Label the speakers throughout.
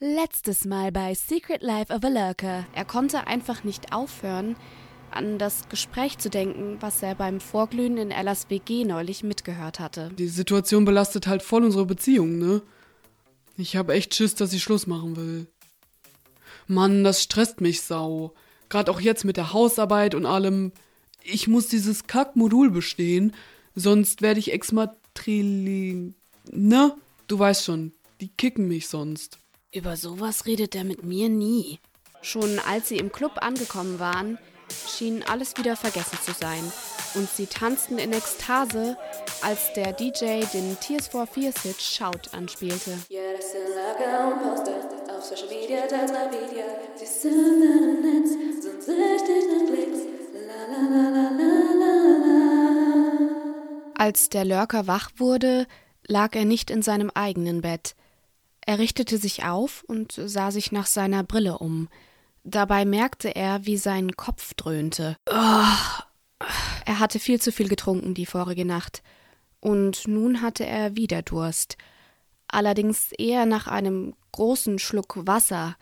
Speaker 1: Letztes Mal bei Secret Life of a Lurker. Er konnte einfach nicht aufhören, an das Gespräch zu denken, was er beim Vorglühen in Ellas WG neulich mitgehört hatte.
Speaker 2: Die Situation belastet halt voll unsere Beziehung, ne? Ich habe echt Schiss, dass ich Schluss machen will. Mann, das stresst mich sau. Gerade auch jetzt mit der Hausarbeit und allem. Ich muss dieses Kackmodul bestehen, sonst werde ich exmatrili... Ne? Du weißt schon, die kicken mich sonst.
Speaker 1: Über sowas redet er mit mir nie. Schon als sie im Club angekommen waren, schien alles wieder vergessen zu sein. Und sie tanzten in Ekstase, als der DJ den Tears for Fears Hit Shout anspielte. Als der Lurker wach wurde, lag er nicht in seinem eigenen Bett. Er richtete sich auf und sah sich nach seiner Brille um. Dabei merkte er, wie sein Kopf dröhnte. Er hatte viel zu viel getrunken die vorige Nacht. Und nun hatte er wieder Durst. Allerdings eher nach einem großen Schluck Wasser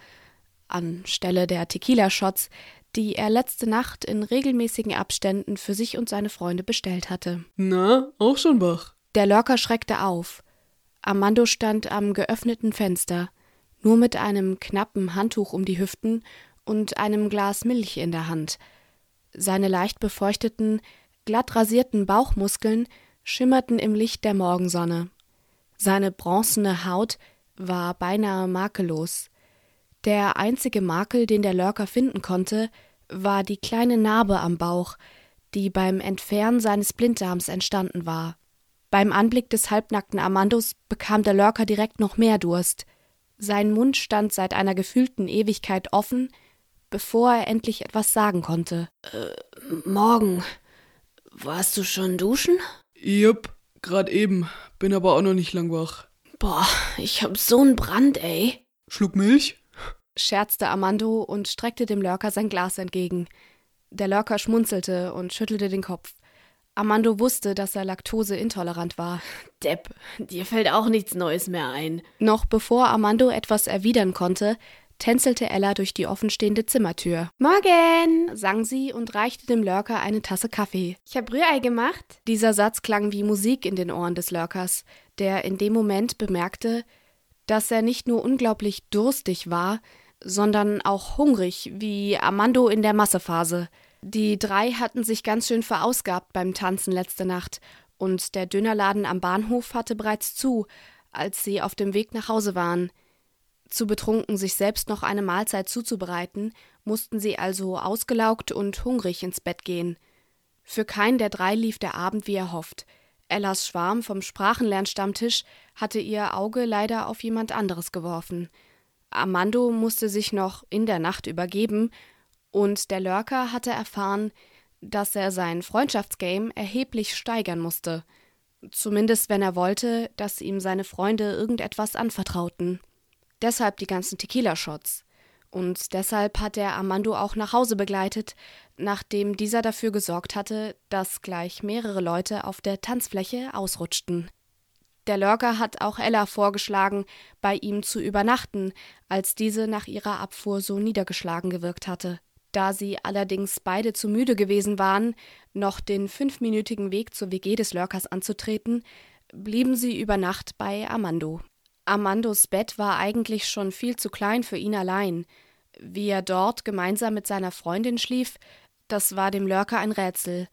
Speaker 1: anstelle der Tequila-Shots, die er letzte Nacht in regelmäßigen Abständen für sich und seine Freunde bestellt hatte.
Speaker 2: Na, auch schon wach.
Speaker 1: Der Lurker schreckte auf. Armando stand am geöffneten Fenster, nur mit einem knappen Handtuch um die Hüften und einem Glas Milch in der Hand. Seine leicht befeuchteten, glatt rasierten Bauchmuskeln schimmerten im Licht der Morgensonne. Seine bronzene Haut war beinahe makellos. Der einzige Makel, den der Lurker finden konnte, war die kleine Narbe am Bauch, die beim Entfernen seines Blinddarms entstanden war. Beim Anblick des halbnackten Amandos bekam der Lurker direkt noch mehr Durst. Sein Mund stand seit einer gefühlten Ewigkeit offen, bevor er endlich etwas sagen konnte. Äh, morgen. Warst du schon duschen?
Speaker 2: Jupp, grad eben. Bin aber auch noch nicht lang wach.
Speaker 1: Boah, ich hab so einen Brand, ey.
Speaker 2: Schluck Milch?
Speaker 1: scherzte Armando und streckte dem Lurker sein Glas entgegen. Der Lurker schmunzelte und schüttelte den Kopf. Armando wusste, dass er laktoseintolerant war.
Speaker 3: Depp, dir fällt auch nichts Neues mehr ein.
Speaker 1: Noch bevor Armando etwas erwidern konnte, tänzelte Ella durch die offenstehende Zimmertür. Morgen, sang sie und reichte dem Lurker eine Tasse Kaffee. Ich hab Rührei gemacht. Dieser Satz klang wie Musik in den Ohren des Lurkers, der in dem Moment bemerkte, dass er nicht nur unglaublich durstig war, sondern auch hungrig, wie Armando in der Massephase. Die drei hatten sich ganz schön verausgabt beim Tanzen letzte Nacht, und der Dönerladen am Bahnhof hatte bereits zu, als sie auf dem Weg nach Hause waren. Zu betrunken, sich selbst noch eine Mahlzeit zuzubereiten, mussten sie also ausgelaugt und hungrig ins Bett gehen. Für keinen der drei lief der Abend wie erhofft. Ellas Schwarm vom Sprachenlernstammtisch hatte ihr Auge leider auf jemand anderes geworfen. Armando musste sich noch in der Nacht übergeben, und der Lurker hatte erfahren, dass er sein Freundschaftsgame erheblich steigern musste. Zumindest wenn er wollte, dass ihm seine Freunde irgendetwas anvertrauten. Deshalb die ganzen Tequila-Shots. Und deshalb hat er Armando auch nach Hause begleitet, nachdem dieser dafür gesorgt hatte, dass gleich mehrere Leute auf der Tanzfläche ausrutschten. Der Lurker hat auch Ella vorgeschlagen, bei ihm zu übernachten, als diese nach ihrer Abfuhr so niedergeschlagen gewirkt hatte. Da sie allerdings beide zu müde gewesen waren, noch den fünfminütigen Weg zur WG des Lurkers anzutreten, blieben sie über Nacht bei Armando. Armandos Bett war eigentlich schon viel zu klein für ihn allein. Wie er dort gemeinsam mit seiner Freundin schlief, das war dem Lurker ein Rätsel.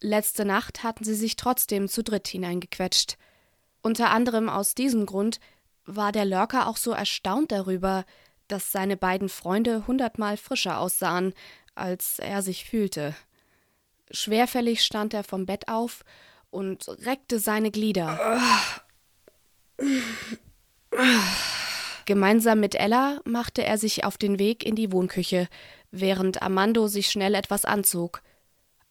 Speaker 1: Letzte Nacht hatten sie sich trotzdem zu dritt hineingequetscht. Unter anderem aus diesem Grund war der Lurker auch so erstaunt darüber, dass seine beiden Freunde hundertmal frischer aussahen, als er sich fühlte. Schwerfällig stand er vom Bett auf und reckte seine Glieder. Gemeinsam mit Ella machte er sich auf den Weg in die Wohnküche, während Armando sich schnell etwas anzog.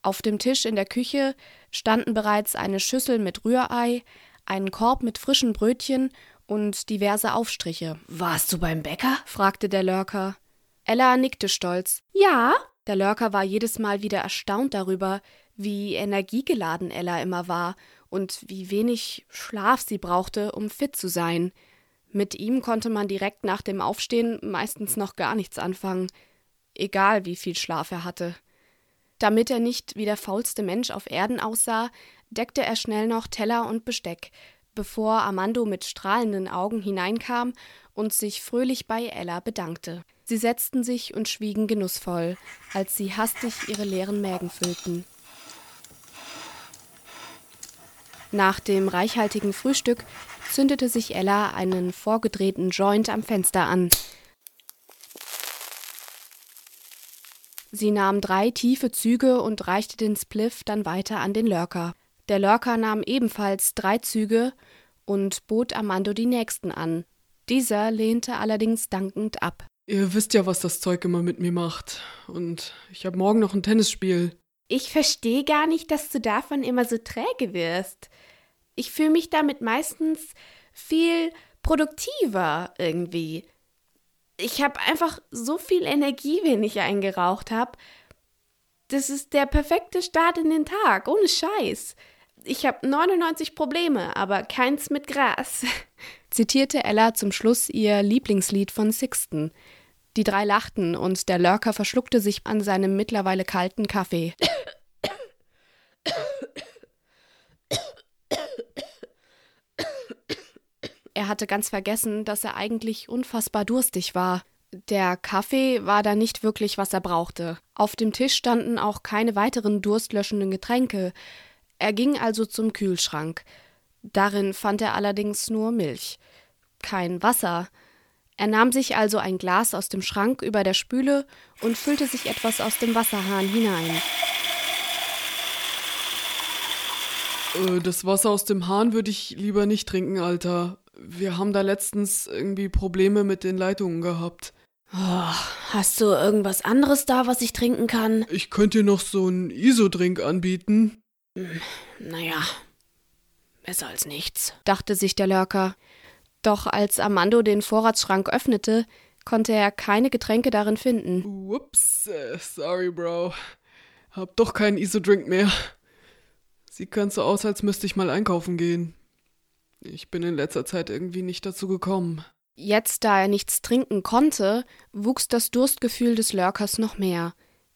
Speaker 1: Auf dem Tisch in der Küche standen bereits eine Schüssel mit Rührei, ein Korb mit frischen Brötchen und diverse Aufstriche.
Speaker 3: Warst du beim Bäcker?
Speaker 1: fragte der Lurker. Ella nickte stolz. Ja? Der Lurker war jedes Mal wieder erstaunt darüber, wie energiegeladen Ella immer war und wie wenig Schlaf sie brauchte, um fit zu sein. Mit ihm konnte man direkt nach dem Aufstehen meistens noch gar nichts anfangen, egal wie viel Schlaf er hatte. Damit er nicht wie der faulste Mensch auf Erden aussah, deckte er schnell noch Teller und Besteck, bevor Armando mit strahlenden Augen hineinkam und sich fröhlich bei Ella bedankte. Sie setzten sich und schwiegen genussvoll, als sie hastig ihre leeren Mägen füllten. Nach dem reichhaltigen Frühstück zündete sich Ella einen vorgedrehten Joint am Fenster an. Sie nahm drei tiefe Züge und reichte den Spliff dann weiter an den Lurker. Der Lurker nahm ebenfalls drei Züge und bot Armando die nächsten an. Dieser lehnte allerdings dankend ab.
Speaker 2: Ihr wisst ja, was das Zeug immer mit mir macht. Und ich habe morgen noch ein Tennisspiel.
Speaker 1: Ich verstehe gar nicht, dass du davon immer so träge wirst. Ich fühle mich damit meistens viel produktiver irgendwie. Ich habe einfach so viel Energie, wenn ich eingeraucht habe. Das ist der perfekte Start in den Tag, ohne Scheiß. Ich habe 99 Probleme, aber keins mit Gras. Zitierte Ella zum Schluss ihr Lieblingslied von Sixten. Die drei lachten und der Lurker verschluckte sich an seinem mittlerweile kalten Kaffee. Er hatte ganz vergessen, dass er eigentlich unfassbar durstig war. Der Kaffee war da nicht wirklich, was er brauchte. Auf dem Tisch standen auch keine weiteren durstlöschenden Getränke. Er ging also zum Kühlschrank. Darin fand er allerdings nur Milch. Kein Wasser. Er nahm sich also ein Glas aus dem Schrank über der Spüle und füllte sich etwas aus dem Wasserhahn hinein.
Speaker 2: Äh, das Wasser aus dem Hahn würde ich lieber nicht trinken, Alter. Wir haben da letztens irgendwie Probleme mit den Leitungen gehabt.
Speaker 3: Oh, hast du irgendwas anderes da, was ich trinken kann?
Speaker 2: Ich könnte dir noch so einen Isodrink anbieten.
Speaker 3: Hm, naja, besser als nichts,
Speaker 1: dachte sich der Lurker. Doch als Armando den Vorratsschrank öffnete, konnte er keine Getränke darin finden.
Speaker 2: Ups, äh, sorry, Bro. Hab doch keinen Isodrink mehr. Sieht ganz so aus, als müsste ich mal einkaufen gehen. Ich bin in letzter Zeit irgendwie nicht dazu gekommen.
Speaker 1: Jetzt, da er nichts trinken konnte, wuchs das Durstgefühl des Lurkers noch mehr.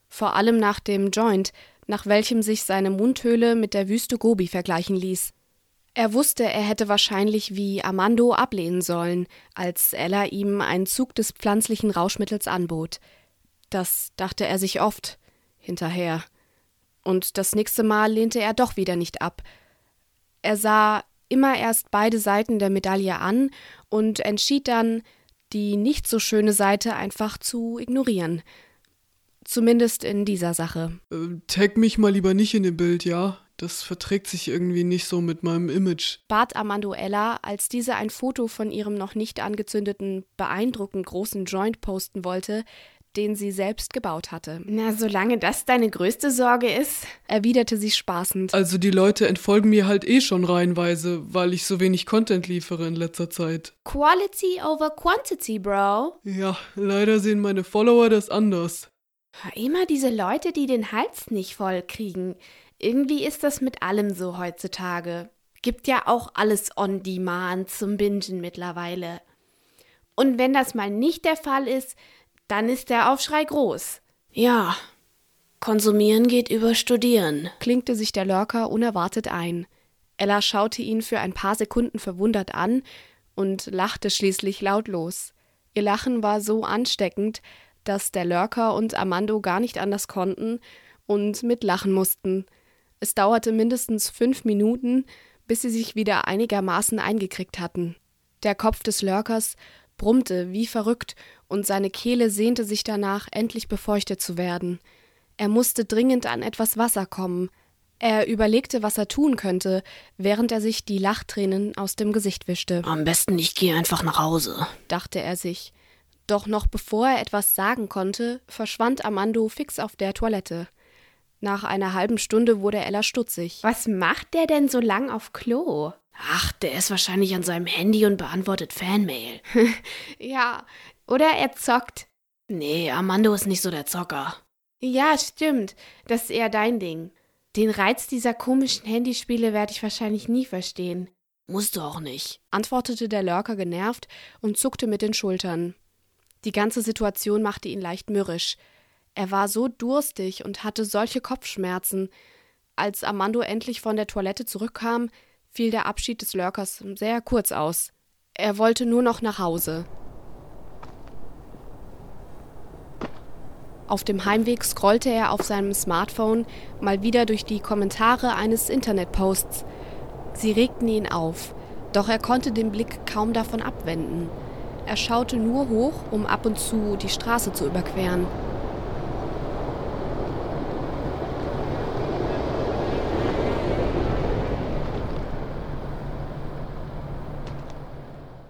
Speaker 1: Vor allem nach dem Joint, nach welchem sich seine Mundhöhle mit der Wüste Gobi vergleichen ließ. Er wusste, er hätte wahrscheinlich wie Armando ablehnen sollen, als Ella ihm einen Zug des pflanzlichen Rauschmittels anbot. Das dachte er sich oft hinterher. Und das nächste Mal lehnte er doch wieder nicht ab. Er sah immer erst beide Seiten der Medaille an und entschied dann, die nicht so schöne Seite einfach zu ignorieren. Zumindest in dieser Sache.
Speaker 2: Äh, tag mich mal lieber nicht in dem Bild, ja? Das verträgt sich irgendwie nicht so mit meinem Image.
Speaker 1: Bat Armando Ella, als diese ein Foto von ihrem noch nicht angezündeten, beeindruckend großen Joint posten wollte, den sie selbst gebaut hatte.
Speaker 3: Na, solange das deine größte Sorge ist,
Speaker 1: erwiderte sie spaßend.
Speaker 2: Also die Leute entfolgen mir halt eh schon reihenweise, weil ich so wenig Content liefere in letzter Zeit.
Speaker 3: Quality over Quantity, Bro.
Speaker 2: Ja, leider sehen meine Follower das anders.
Speaker 3: Immer diese Leute, die den Hals nicht voll kriegen. Irgendwie ist das mit allem so heutzutage. Gibt ja auch alles on demand zum Bingen mittlerweile. Und wenn das mal nicht der Fall ist, dann ist der Aufschrei groß. Ja, konsumieren geht über studieren,
Speaker 1: klinkte sich der Lurker unerwartet ein. Ella schaute ihn für ein paar Sekunden verwundert an und lachte schließlich lautlos. Ihr Lachen war so ansteckend, dass der Lurker und Armando gar nicht anders konnten und mitlachen mussten. Es dauerte mindestens fünf Minuten, bis sie sich wieder einigermaßen eingekriegt hatten. Der Kopf des Lurkers brummte wie verrückt und seine Kehle sehnte sich danach, endlich befeuchtet zu werden. Er musste dringend an etwas Wasser kommen. Er überlegte, was er tun könnte, während er sich die Lachtränen aus dem Gesicht wischte.
Speaker 3: Am besten ich gehe einfach nach Hause,
Speaker 1: dachte er sich. Doch noch bevor er etwas sagen konnte, verschwand Armando fix auf der Toilette. Nach einer halben Stunde wurde Ella stutzig.
Speaker 3: Was macht der denn so lang auf Klo? Ach, der ist wahrscheinlich an seinem Handy und beantwortet Fanmail.
Speaker 1: ja, oder er zockt.
Speaker 3: Nee, Armando ist nicht so der Zocker.
Speaker 1: Ja, stimmt. Das ist eher dein Ding. Den Reiz dieser komischen Handyspiele werde ich wahrscheinlich nie verstehen. Musst du auch nicht, antwortete der Lurker genervt und zuckte mit den Schultern. Die ganze Situation machte ihn leicht mürrisch. Er war so durstig und hatte solche Kopfschmerzen. Als Armando endlich von der Toilette zurückkam, fiel der Abschied des Lurkers sehr kurz aus. Er wollte nur noch nach Hause. Auf dem Heimweg scrollte er auf seinem Smartphone mal wieder durch die Kommentare eines Internetposts. Sie regten ihn auf, doch er konnte den Blick kaum davon abwenden. Er schaute nur hoch, um ab und zu die Straße zu überqueren.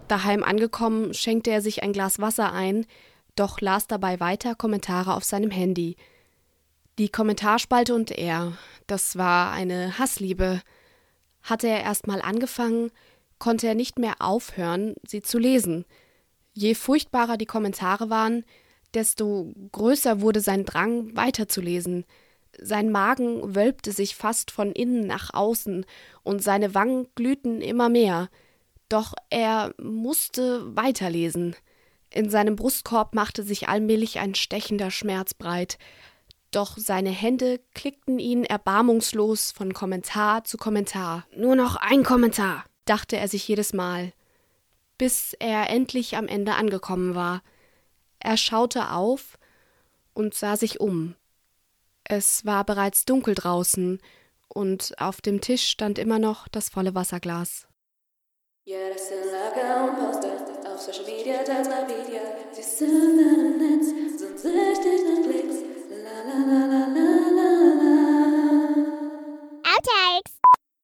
Speaker 1: Daheim angekommen, schenkte er sich ein Glas Wasser ein, doch las dabei weiter Kommentare auf seinem Handy. Die Kommentarspalte und er, das war eine Hassliebe. Hatte er erst mal angefangen, konnte er nicht mehr aufhören, sie zu lesen. Je furchtbarer die Kommentare waren, desto größer wurde sein Drang, weiterzulesen. Sein Magen wölbte sich fast von innen nach außen und seine Wangen glühten immer mehr. Doch er musste weiterlesen. In seinem Brustkorb machte sich allmählich ein stechender Schmerz breit. Doch seine Hände klickten ihn erbarmungslos von Kommentar zu Kommentar. Nur noch ein Kommentar, dachte er sich jedes Mal bis er endlich am Ende angekommen war. Er schaute auf und sah sich um. Es war bereits dunkel draußen und auf dem Tisch stand immer noch das volle Wasserglas.
Speaker 4: Ja, das sind Lager und Poster auf Social Media, teils Video. Sie sind im Netz, sind süchtig nach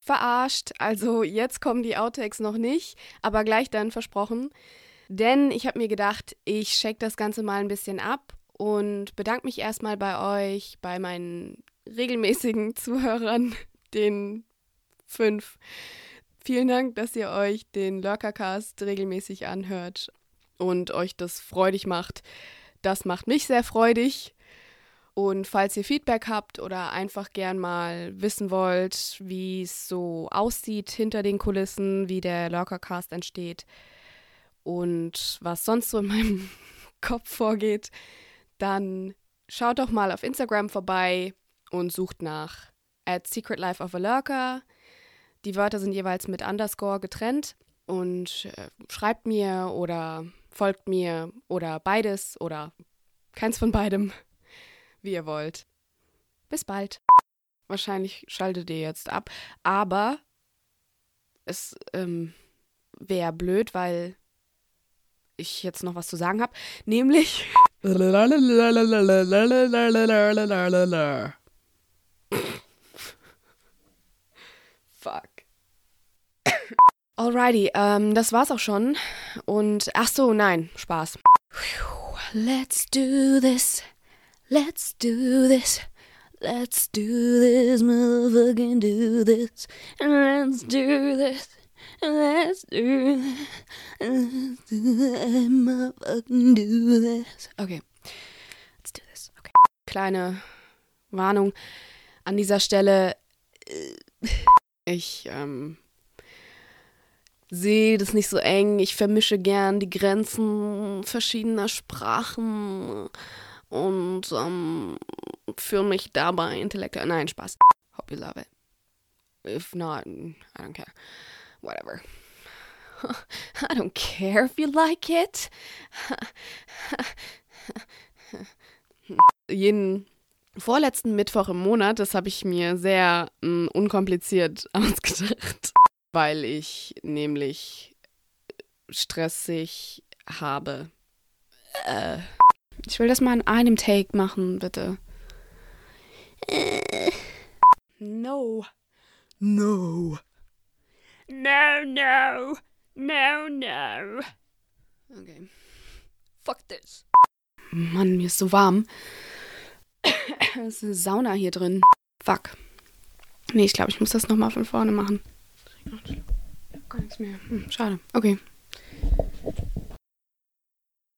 Speaker 1: Verarscht, also jetzt kommen die Outtakes noch nicht, aber gleich dann versprochen. Denn ich habe mir gedacht, ich shake das Ganze mal ein bisschen ab und bedanke mich erstmal bei euch, bei meinen regelmäßigen Zuhörern, den fünf. Vielen Dank, dass ihr euch den Lurkercast regelmäßig anhört und euch das freudig macht. Das macht mich sehr freudig. Und falls ihr Feedback habt oder einfach gern mal wissen wollt, wie es so aussieht hinter den Kulissen, wie der Lurkercast entsteht und was sonst so in meinem Kopf vorgeht, dann schaut doch mal auf Instagram vorbei und sucht nach at Secret Life of a Lurker. Die Wörter sind jeweils mit Underscore getrennt und äh, schreibt mir oder folgt mir oder beides oder keins von beidem wie ihr wollt. Bis bald. Wahrscheinlich schaltet ihr jetzt ab, aber es ähm, wäre blöd, weil ich jetzt noch was zu sagen habe, nämlich Fuck. Alrighty, ähm, das war's auch schon. Und ach so, nein, Spaß. Let's do this. Let's do this. Let's do this, motherfucking do this. Let's do this. Let's do this. Let's do this, motherfucking do this. Okay. Let's do this. Okay. Kleine Warnung an dieser Stelle. Ich, ähm, sehe das nicht so eng. Ich vermische gern die Grenzen verschiedener Sprachen und ähm, fühle mich dabei intellektuell. Nein, Spaß. Hope you love it. If not, I don't care. Whatever. I don't care if you like it. Jeden vorletzten Mittwoch im Monat, das habe ich mir sehr mh, unkompliziert ausgedacht, weil ich nämlich stressig habe. Äh. Ich will das mal in einem Take machen, bitte. No. No. No, no. No, no. Okay. Fuck this. Mann, mir ist so warm. Es ist eine Sauna hier drin. Fuck. Nee, ich glaube, ich muss das nochmal von vorne machen. Gar nichts mehr. Hm, schade. Okay.